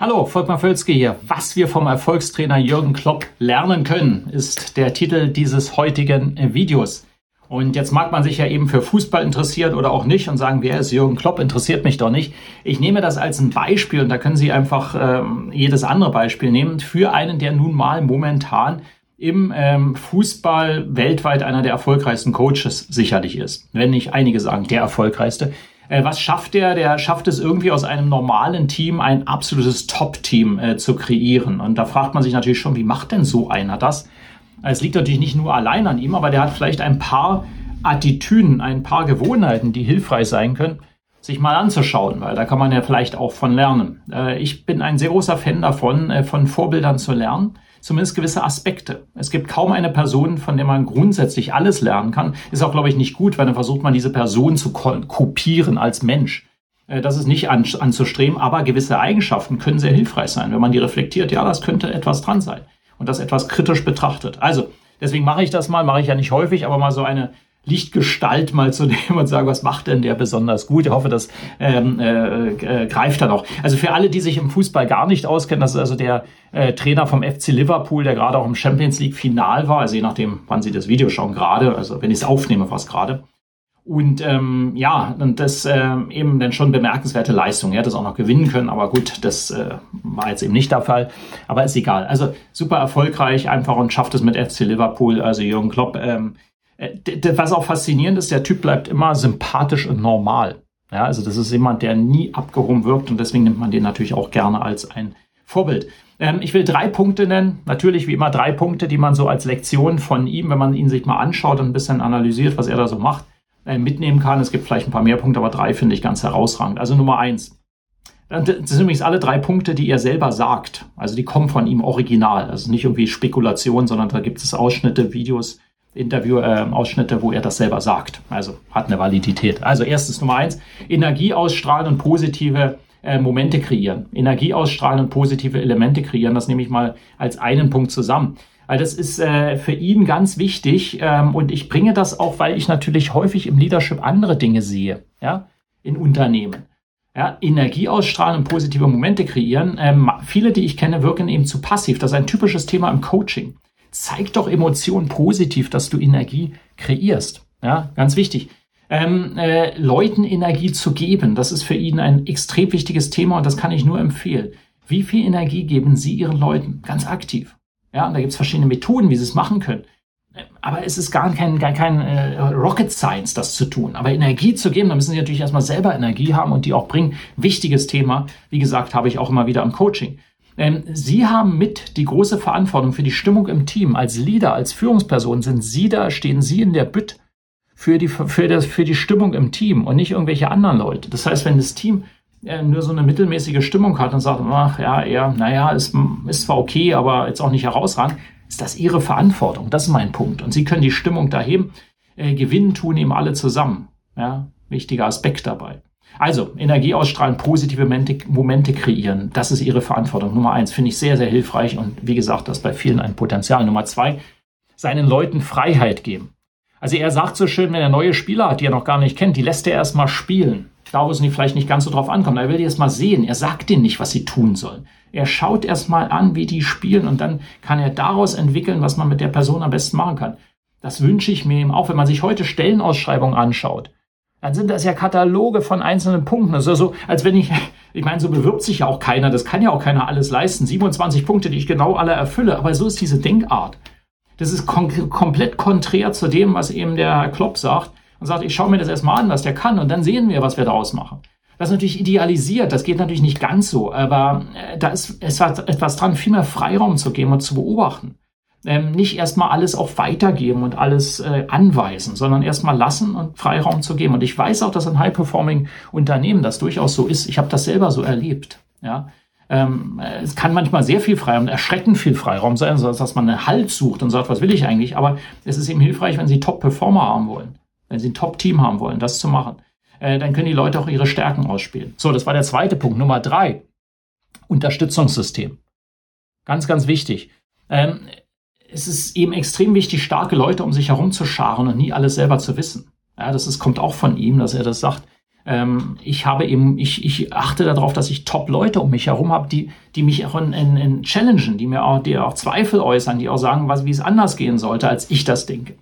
Hallo, Volkmar Völzke hier. Was wir vom Erfolgstrainer Jürgen Klopp lernen können, ist der Titel dieses heutigen Videos. Und jetzt mag man sich ja eben für Fußball interessieren oder auch nicht und sagen, wer ist Jürgen Klopp, interessiert mich doch nicht. Ich nehme das als ein Beispiel und da können Sie einfach ähm, jedes andere Beispiel nehmen für einen, der nun mal momentan im ähm, Fußball weltweit einer der erfolgreichsten Coaches sicherlich ist. Wenn nicht einige sagen, der erfolgreichste. Äh, was schafft der? Der schafft es irgendwie aus einem normalen Team ein absolutes Top-Team äh, zu kreieren. Und da fragt man sich natürlich schon, wie macht denn so einer das? Es liegt natürlich nicht nur allein an ihm, aber der hat vielleicht ein paar Attitüden, ein paar Gewohnheiten, die hilfreich sein können, sich mal anzuschauen, weil da kann man ja vielleicht auch von lernen. Äh, ich bin ein sehr großer Fan davon, äh, von Vorbildern zu lernen zumindest gewisse Aspekte. Es gibt kaum eine Person, von der man grundsätzlich alles lernen kann. Ist auch, glaube ich, nicht gut, weil dann versucht man diese Person zu kopieren als Mensch. Äh, das ist nicht an, anzustreben, aber gewisse Eigenschaften können sehr hilfreich sein, wenn man die reflektiert. Ja, das könnte etwas dran sein und das etwas kritisch betrachtet. Also, deswegen mache ich das mal, mache ich ja nicht häufig, aber mal so eine Lichtgestalt mal zu nehmen und sagen, was macht denn der besonders gut? Ich hoffe, das ähm, äh, äh, greift dann auch. Also für alle, die sich im Fußball gar nicht auskennen, das ist also der äh, Trainer vom FC Liverpool, der gerade auch im Champions League Final war, also je nachdem, wann Sie das Video schauen, gerade, also wenn ich es aufnehme, fast gerade. Und ähm, ja, und das ähm, eben dann schon bemerkenswerte Leistung. Er hat das auch noch gewinnen können, aber gut, das äh, war jetzt eben nicht der Fall. Aber ist egal. Also super erfolgreich, einfach und schafft es mit FC Liverpool. Also Jürgen Klopp ähm, äh, was auch faszinierend ist, der Typ bleibt immer sympathisch und normal. Ja, also das ist jemand, der nie abgehoben wirkt und deswegen nimmt man den natürlich auch gerne als ein Vorbild. Ähm, ich will drei Punkte nennen. Natürlich wie immer drei Punkte, die man so als Lektion von ihm, wenn man ihn sich mal anschaut und ein bisschen analysiert, was er da so macht, äh, mitnehmen kann. Es gibt vielleicht ein paar mehr Punkte, aber drei finde ich ganz herausragend. Also Nummer eins. Das sind übrigens alle drei Punkte, die er selber sagt. Also die kommen von ihm original. Also nicht irgendwie Spekulation, sondern da gibt es Ausschnitte, Videos, Interview-Ausschnitte, äh, wo er das selber sagt. Also hat eine Validität. Also erstens Nummer eins, Energie ausstrahlen und positive äh, Momente kreieren. Energie ausstrahlen und positive Elemente kreieren. Das nehme ich mal als einen Punkt zusammen. Weil das ist äh, für ihn ganz wichtig ähm, und ich bringe das auch, weil ich natürlich häufig im Leadership andere Dinge sehe, ja, in Unternehmen. Ja, Energie ausstrahlen und positive Momente kreieren. Ähm, viele, die ich kenne, wirken eben zu passiv. Das ist ein typisches Thema im Coaching zeig doch Emotionen positiv, dass du Energie kreierst. Ja, ganz wichtig. Ähm, äh, Leuten Energie zu geben, das ist für ihn ein extrem wichtiges Thema und das kann ich nur empfehlen. Wie viel Energie geben Sie Ihren Leuten? Ganz aktiv. Ja, und da gibt es verschiedene Methoden, wie Sie es machen können. Aber es ist gar kein, gar kein äh, Rocket Science, das zu tun. Aber Energie zu geben, da müssen Sie natürlich erstmal selber Energie haben und die auch bringen. Wichtiges Thema, wie gesagt, habe ich auch immer wieder im Coaching. Ähm, Sie haben mit die große Verantwortung für die Stimmung im Team. Als Leader, als Führungsperson sind Sie da, stehen Sie in der Bütt für die, für, das, für die Stimmung im Team und nicht irgendwelche anderen Leute. Das heißt, wenn das Team äh, nur so eine mittelmäßige Stimmung hat und sagt, ach ja, eher, naja, ist, ist zwar okay, aber jetzt auch nicht herausragend, ist das Ihre Verantwortung. Das ist mein Punkt. Und Sie können die Stimmung da heben. Äh, gewinnen tun eben alle zusammen. Ja, wichtiger Aspekt dabei. Also, Energie ausstrahlen, positive Momente kreieren, das ist Ihre Verantwortung. Nummer eins finde ich sehr, sehr hilfreich und wie gesagt, das bei vielen ein Potenzial. Nummer zwei, seinen Leuten Freiheit geben. Also er sagt so schön, wenn er neue Spieler hat, die er noch gar nicht kennt, die lässt er erstmal spielen. Da, wo es vielleicht nicht ganz so drauf ankommt. Er will die erstmal sehen. Er sagt denen nicht, was sie tun sollen. Er schaut erstmal an, wie die spielen und dann kann er daraus entwickeln, was man mit der Person am besten machen kann. Das wünsche ich mir eben auch, wenn man sich heute Stellenausschreibungen anschaut dann sind das ja Kataloge von einzelnen Punkten. Das ist so, als wenn ich, ich meine, so bewirbt sich ja auch keiner, das kann ja auch keiner alles leisten. 27 Punkte, die ich genau alle erfülle, aber so ist diese Denkart. Das ist kom komplett konträr zu dem, was eben der Herr Klopp sagt und sagt, ich schaue mir das erstmal an, was der kann und dann sehen wir, was wir daraus machen. Das ist natürlich idealisiert, das geht natürlich nicht ganz so, aber äh, da ist, hat etwas dran, viel mehr Freiraum zu geben und zu beobachten ähm, nicht erstmal alles auch weitergeben und alles äh, anweisen, sondern erstmal lassen und Freiraum zu geben. Und ich weiß auch, dass ein High-Performing-Unternehmen das durchaus so ist. Ich habe das selber so erlebt. Ja, Ähm, es kann manchmal sehr viel Freiraum, erschreckend viel Freiraum sein, so dass man einen Halt sucht und sagt, was will ich eigentlich? Aber es ist eben hilfreich, wenn Sie Top-Performer haben wollen, wenn Sie ein Top-Team haben wollen, das zu machen. Äh, dann können die Leute auch ihre Stärken ausspielen. So, das war der zweite Punkt. Nummer drei. Unterstützungssystem. Ganz, ganz wichtig. Ähm, es ist eben extrem wichtig, starke Leute um sich herum zu scharen und nie alles selber zu wissen. Ja, das ist, kommt auch von ihm, dass er das sagt. Ähm, ich habe eben, ich, ich achte darauf, dass ich Top-Leute um mich herum habe, die, die mich auch in, in, in challengen, die mir auch, die auch Zweifel äußern, die auch sagen, was, wie es anders gehen sollte, als ich das denke.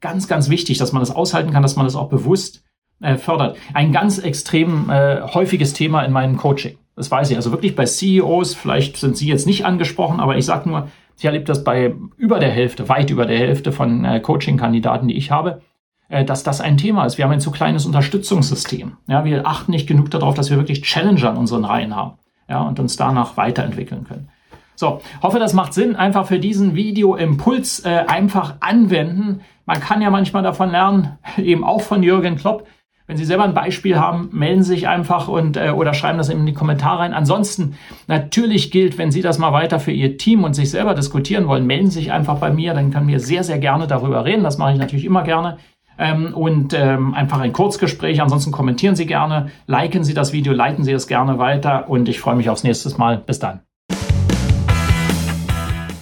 Ganz, ganz wichtig, dass man das aushalten kann, dass man das auch bewusst äh, fördert. Ein ganz extrem äh, häufiges Thema in meinem Coaching. Das weiß ich. Also wirklich bei CEOs, vielleicht sind Sie jetzt nicht angesprochen, aber ich sage nur, ich erlebe das bei über der Hälfte, weit über der Hälfte von äh, Coaching-Kandidaten, die ich habe, äh, dass das ein Thema ist. Wir haben ein zu kleines Unterstützungssystem. Ja, wir achten nicht genug darauf, dass wir wirklich Challenger in unseren Reihen haben. Ja, und uns danach weiterentwickeln können. So, hoffe, das macht Sinn. Einfach für diesen Video-Impuls äh, einfach anwenden. Man kann ja manchmal davon lernen, eben auch von Jürgen Klopp. Wenn Sie selber ein Beispiel haben, melden Sie sich einfach und äh, oder schreiben das in die Kommentare rein. Ansonsten natürlich gilt, wenn Sie das mal weiter für Ihr Team und sich selber diskutieren wollen, melden Sie sich einfach bei mir. Dann können wir sehr, sehr gerne darüber reden. Das mache ich natürlich immer gerne. Ähm, und ähm, einfach ein Kurzgespräch. Ansonsten kommentieren Sie gerne, liken Sie das Video, leiten Sie es gerne weiter und ich freue mich aufs nächste Mal. Bis dann.